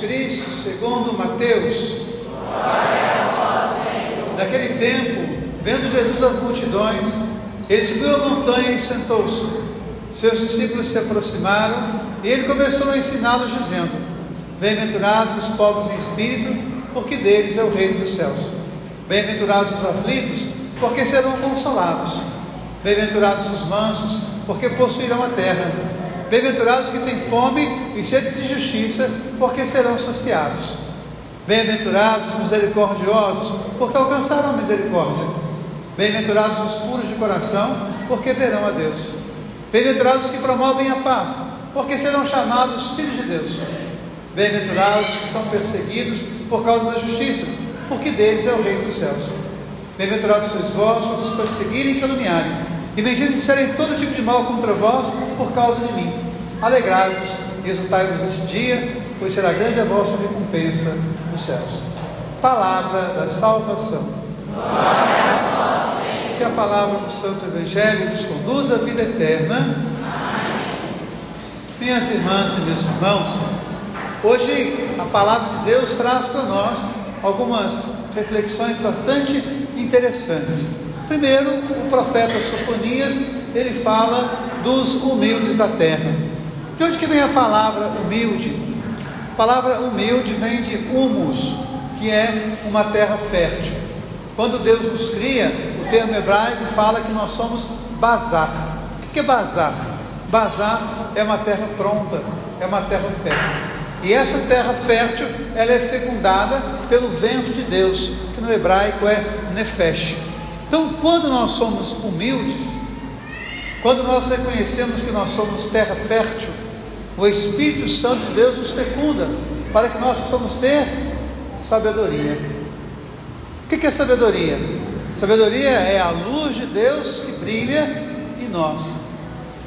Cristo, segundo Mateus. Naquele tempo, vendo Jesus as multidões, ele subiu a montanha e sentou-se. Seus discípulos se aproximaram e ele começou a ensiná-los, dizendo: Bem-aventurados os pobres em espírito, porque deles é o reino dos céus. Bem-aventurados os aflitos, porque serão consolados. Bem-aventurados os mansos, porque possuirão a terra. Bem-aventurados que têm fome e sede de justiça, porque serão saciados. Bem-aventurados os misericordiosos, porque alcançarão a misericórdia. Bem-aventurados os puros de coração, porque verão a Deus. Bem-aventurados que promovem a paz, porque serão chamados filhos de Deus. Bem-aventurados que são perseguidos por causa da justiça, porque deles é o reino dos céus. Bem-aventurados sois vós quando os perseguirem e caluniarem, e benditos disserem todo tipo de mal contra vós por causa de mim. Alegrai-vos e exultai-vos esse dia, pois será grande a vossa recompensa nos céus. Palavra da salvação. Que a palavra do Santo Evangelho nos conduza à vida eterna. Minhas irmãs e meus irmãos, hoje a palavra de Deus traz para nós algumas reflexões bastante interessantes. Primeiro, o profeta Sofonias, ele fala dos humildes da terra. De onde que vem a palavra humilde? A palavra humilde vem de humus, que é uma terra fértil. Quando Deus nos cria, o termo hebraico fala que nós somos bazar. O que é bazar? Bazar é uma terra pronta, é uma terra fértil. E essa terra fértil, ela é fecundada pelo vento de Deus, que no hebraico é nefesh. Então, quando nós somos humildes, quando nós reconhecemos que nós somos terra fértil, o Espírito Santo de Deus nos fecunda para que nós possamos ter sabedoria. O que é sabedoria? Sabedoria é a luz de Deus que brilha em nós.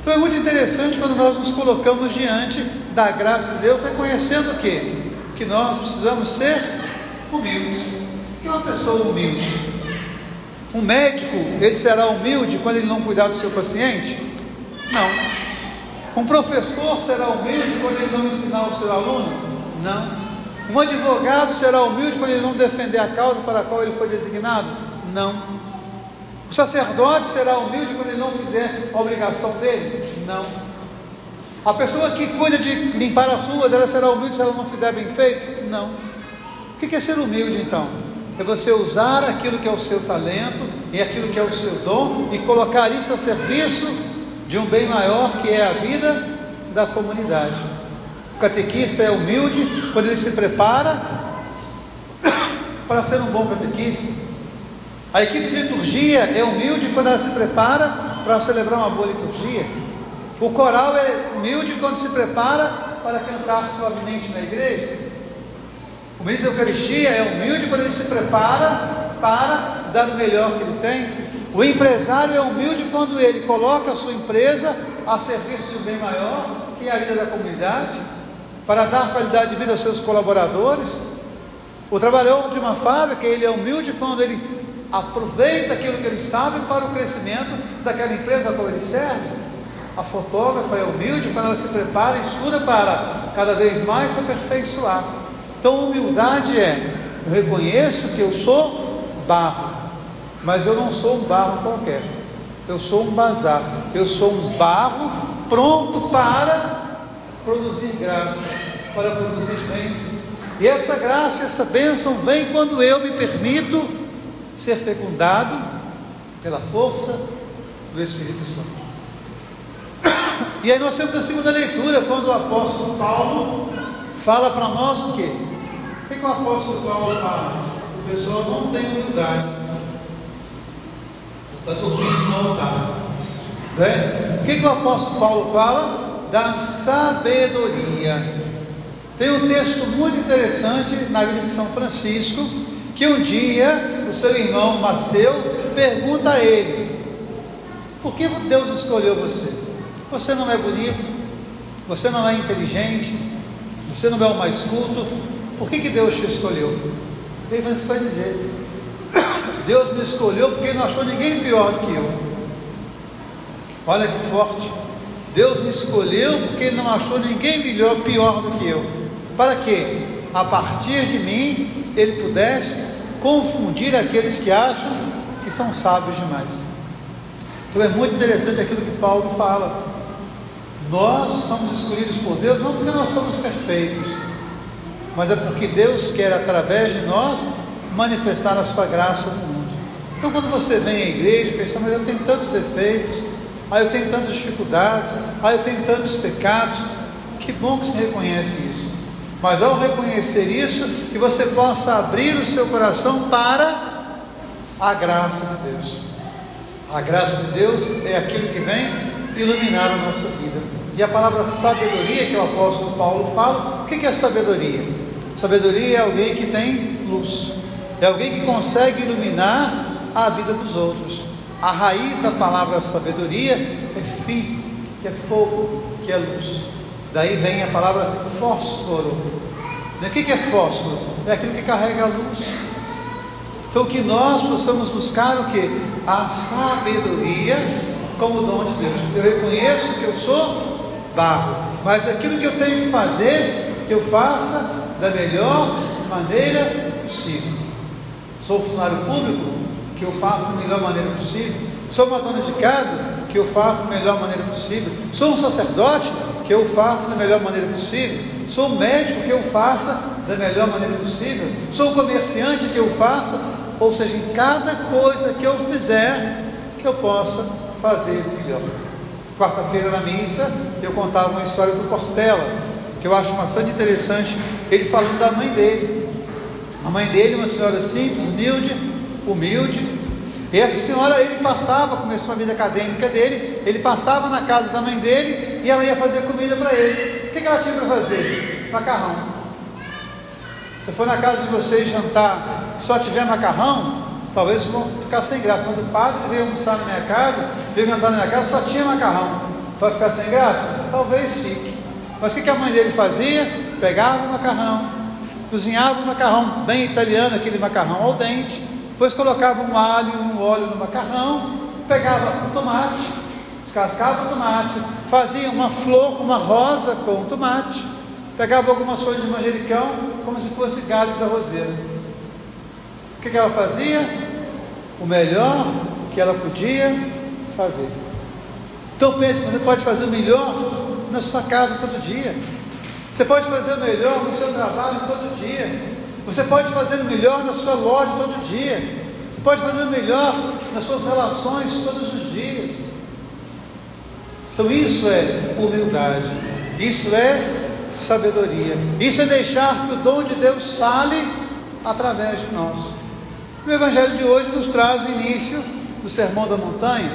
Então é muito interessante quando nós nos colocamos diante da graça de Deus, reconhecendo o quê? Que nós precisamos ser humildes. É uma pessoa humilde? Um médico, ele será humilde quando ele não cuidar do seu paciente? Não. Um professor será humilde quando ele não ensinar o seu aluno? Não. Um advogado será humilde quando ele não defender a causa para a qual ele foi designado? Não. O sacerdote será humilde quando ele não fizer a obrigação dele? Não. A pessoa que cuida de limpar as ruas, ela será humilde se ela não fizer bem feito? Não. O que é ser humilde então? É você usar aquilo que é o seu talento e aquilo que é o seu dom e colocar isso a serviço de um bem maior que é a vida da comunidade. O catequista é humilde quando ele se prepara para ser um bom catequista. A equipe de liturgia é humilde quando ela se prepara para celebrar uma boa liturgia. O coral é humilde quando se prepara para cantar suavemente na igreja. O ministro da Eucaristia é humilde quando ele se prepara para dar o melhor que ele tem. O empresário é humilde quando ele coloca a sua empresa a serviço de um bem maior, que é a vida da comunidade, para dar qualidade de vida aos seus colaboradores. O trabalhador de uma fábrica, ele é humilde quando ele aproveita aquilo que ele sabe para o crescimento daquela empresa a qual ele serve. A fotógrafa é humilde quando ela se prepara e estuda para cada vez mais se aperfeiçoar. Então, humildade é: eu reconheço que eu sou barro, mas eu não sou um barro qualquer. Eu sou um bazar. Eu sou um barro pronto para produzir graça, para produzir bens. E essa graça, essa bênção vem quando eu me permito ser fecundado pela força do Espírito Santo. E aí nós temos a segunda leitura, quando o apóstolo Paulo fala para nós o quê? O que, que o apóstolo Paulo fala? O pessoal não tem humildade. Está dormindo no altar. Né? O que, que o apóstolo Paulo fala? Da sabedoria. Tem um texto muito interessante na vida de São Francisco, que um dia o seu irmão Maceu pergunta a ele: Por que Deus escolheu você? Você não é bonito, você não é inteligente, você não é o mais culto, por que, que Deus te escolheu? Ele vai dizer: Deus me escolheu porque não achou ninguém pior do que eu. Olha que forte. Deus me escolheu porque não achou ninguém melhor, pior do que eu. Para quê? a partir de mim, ele pudesse confundir aqueles que acham que são sábios demais. Então é muito interessante aquilo que Paulo fala. Nós somos escolhidos por Deus não porque nós somos perfeitos, mas é porque Deus quer, através de nós, manifestar a sua graça no mundo. Então, quando você vem à igreja e pensa, mas eu tenho tantos defeitos, ah, eu tenho tantas dificuldades, ah, eu tenho tantos pecados, que bom que você reconhece isso. Mas ao reconhecer isso, que você possa abrir o seu coração para a graça de Deus. A graça de Deus é aquilo que vem iluminar a nossa vida. E a palavra sabedoria que o apóstolo Paulo fala, o que é sabedoria? Sabedoria é alguém que tem luz, é alguém que consegue iluminar a vida dos outros. A raiz da palavra sabedoria é fi, que é fogo, que é luz. Daí vem a palavra fósforo. O que é fósforo? É aquilo que carrega a luz. Então que nós possamos buscar o que? A sabedoria como dom de Deus. Eu reconheço que eu sou barro, mas aquilo que eu tenho que fazer, que eu faça da melhor maneira possível. Sou funcionário público, que eu faça da melhor maneira possível. Sou uma dona de casa, que eu faça da melhor maneira possível. Sou um sacerdote, que eu faça da melhor maneira possível. Sou médico, que eu faça da melhor maneira possível. Sou comerciante, que eu faça, ou seja, em cada coisa que eu fizer, que eu possa fazer melhor. Quarta-feira na missa, eu contava uma história do Cortella, que eu acho bastante interessante, ele falando da mãe dele. A mãe dele, uma senhora simples, humilde, humilde. E essa senhora, ele passava, começou a vida acadêmica dele, ele passava na casa da mãe dele e ela ia fazer comida para ele. O que, que ela tinha para fazer? Macarrão. Se for na casa de vocês jantar só tiver macarrão, talvez vocês vão ficar sem graça. Quando o padre veio almoçar na minha casa, veio jantar na minha casa, só tinha macarrão. Vai ficar sem graça? Talvez fique. Mas o que, que a mãe dele fazia? Pegava o macarrão, cozinhava o macarrão bem italiano, aquele macarrão ao dente, depois colocava um alho, um óleo no macarrão, pegava o tomate, descascava o tomate, fazia uma flor, uma rosa com o tomate, pegava algumas folhas de manjericão, como se fosse galhos da roseira. O que, que ela fazia? O melhor que ela podia fazer. Então pense, você pode fazer o melhor na sua casa todo dia. Você pode fazer o melhor no seu trabalho todo dia. Você pode fazer o melhor na sua loja todo dia. Você pode fazer o melhor nas suas relações todos os dias. Então isso é humildade. Isso é sabedoria. Isso é deixar que o dom de Deus fale através de nós. O Evangelho de hoje nos traz o início do Sermão da Montanha.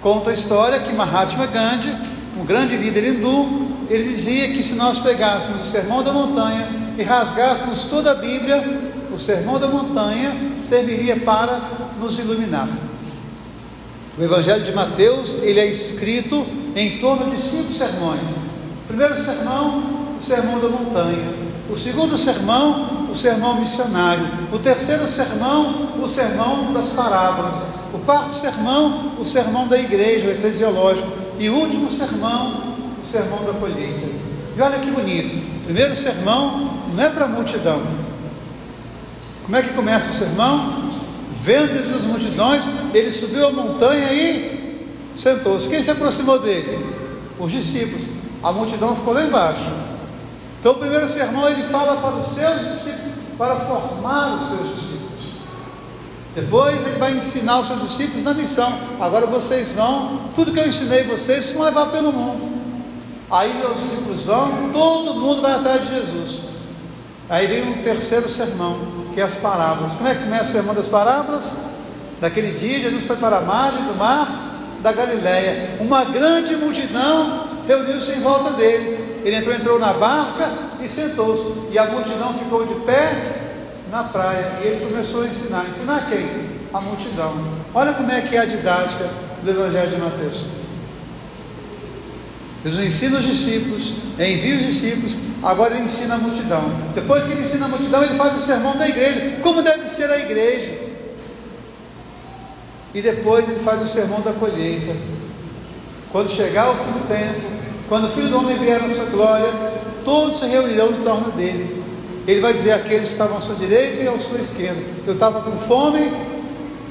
Conta a história que Mahatma Gandhi, um grande líder hindu, ele dizia que se nós pegássemos o Sermão da Montanha e rasgássemos toda a Bíblia, o Sermão da Montanha serviria para nos iluminar. O Evangelho de Mateus, ele é escrito em torno de cinco sermões. O primeiro sermão, o Sermão da Montanha. O segundo sermão, o sermão missionário. O terceiro sermão, o sermão das parábolas. O quarto sermão, o sermão da igreja, o eclesiológico. E o último sermão, sermão da colheita. E olha que bonito. Primeiro sermão não é para a multidão. Como é que começa o sermão? Vendo as multidões, ele subiu a montanha e sentou-se. Quem se aproximou dele? Os discípulos. A multidão ficou lá embaixo. Então, o primeiro sermão ele fala para os seus discípulos, para formar os seus discípulos. Depois ele vai ensinar os seus discípulos na missão. Agora vocês vão, tudo que eu ensinei vocês, vão levar pelo mundo. Aí os discípulos vão, todo mundo vai atrás de Jesus. Aí vem um terceiro sermão, que é as parábolas. Como é que começa o sermão das parábolas? Naquele dia, Jesus foi para a margem do mar da Galileia. Uma grande multidão reuniu-se em volta dele. Ele entrou, entrou na barca e sentou-se. E a multidão ficou de pé na praia. E ele começou a ensinar. Ensinar quem? A multidão. Olha como é que é a didática do Evangelho de Mateus. Jesus ensina os discípulos, envia os discípulos, agora ele ensina a multidão. Depois que ele ensina a multidão, ele faz o sermão da igreja, como deve ser a igreja. E depois ele faz o sermão da colheita. Quando chegar o fim do tempo, quando o Filho do Homem vier na sua glória, todos se reunirão em torno dele. Ele vai dizer àqueles que estavam à sua direita e à sua esquerda: Eu estava com fome,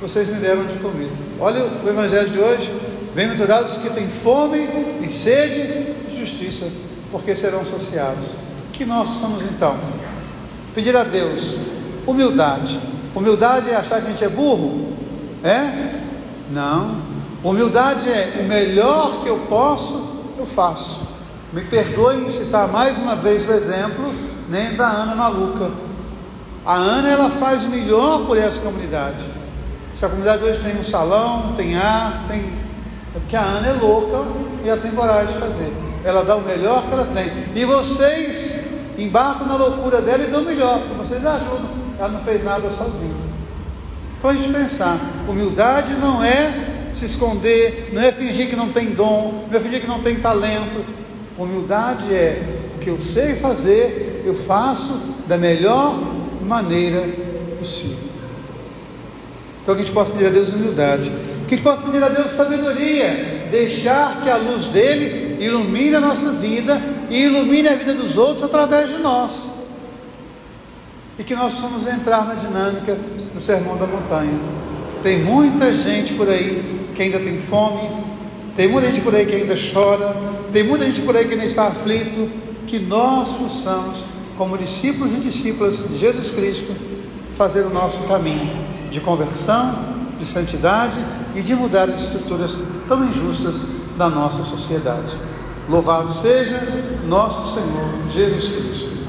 vocês me deram de comer. Olha o Evangelho de hoje. Bem-aventurados que têm fome e sede de justiça, porque serão saciados. Que nós possamos então pedir a Deus humildade. Humildade é achar que a gente é burro? É? Não. Humildade é o melhor que eu posso, eu faço. Me perdoem em citar mais uma vez o exemplo nem da Ana maluca. A Ana ela faz o melhor por essa comunidade. Se a comunidade hoje tem um salão, tem ar, tem. É porque a Ana é louca e ela tem coragem de fazer. Ela dá o melhor que ela tem. E vocês embarcam na loucura dela e dão o melhor, vocês ajudam. Ela não fez nada sozinha. Então a gente pensar, humildade não é se esconder, não é fingir que não tem dom, não é fingir que não tem talento. Humildade é o que eu sei fazer, eu faço da melhor maneira possível. Então que a gente possa pedir a Deus humildade, que possa pedir a Deus sabedoria, deixar que a luz dele ilumine a nossa vida e ilumine a vida dos outros através de nós. E que nós possamos entrar na dinâmica do sermão da montanha. Tem muita gente por aí que ainda tem fome, tem muita gente por aí que ainda chora, tem muita gente por aí que ainda está aflito. Que nós possamos, como discípulos e discípulas de Jesus Cristo, fazer o nosso caminho de conversão, de santidade e de mudar as estruturas tão injustas da nossa sociedade. Louvado seja nosso Senhor Jesus Cristo.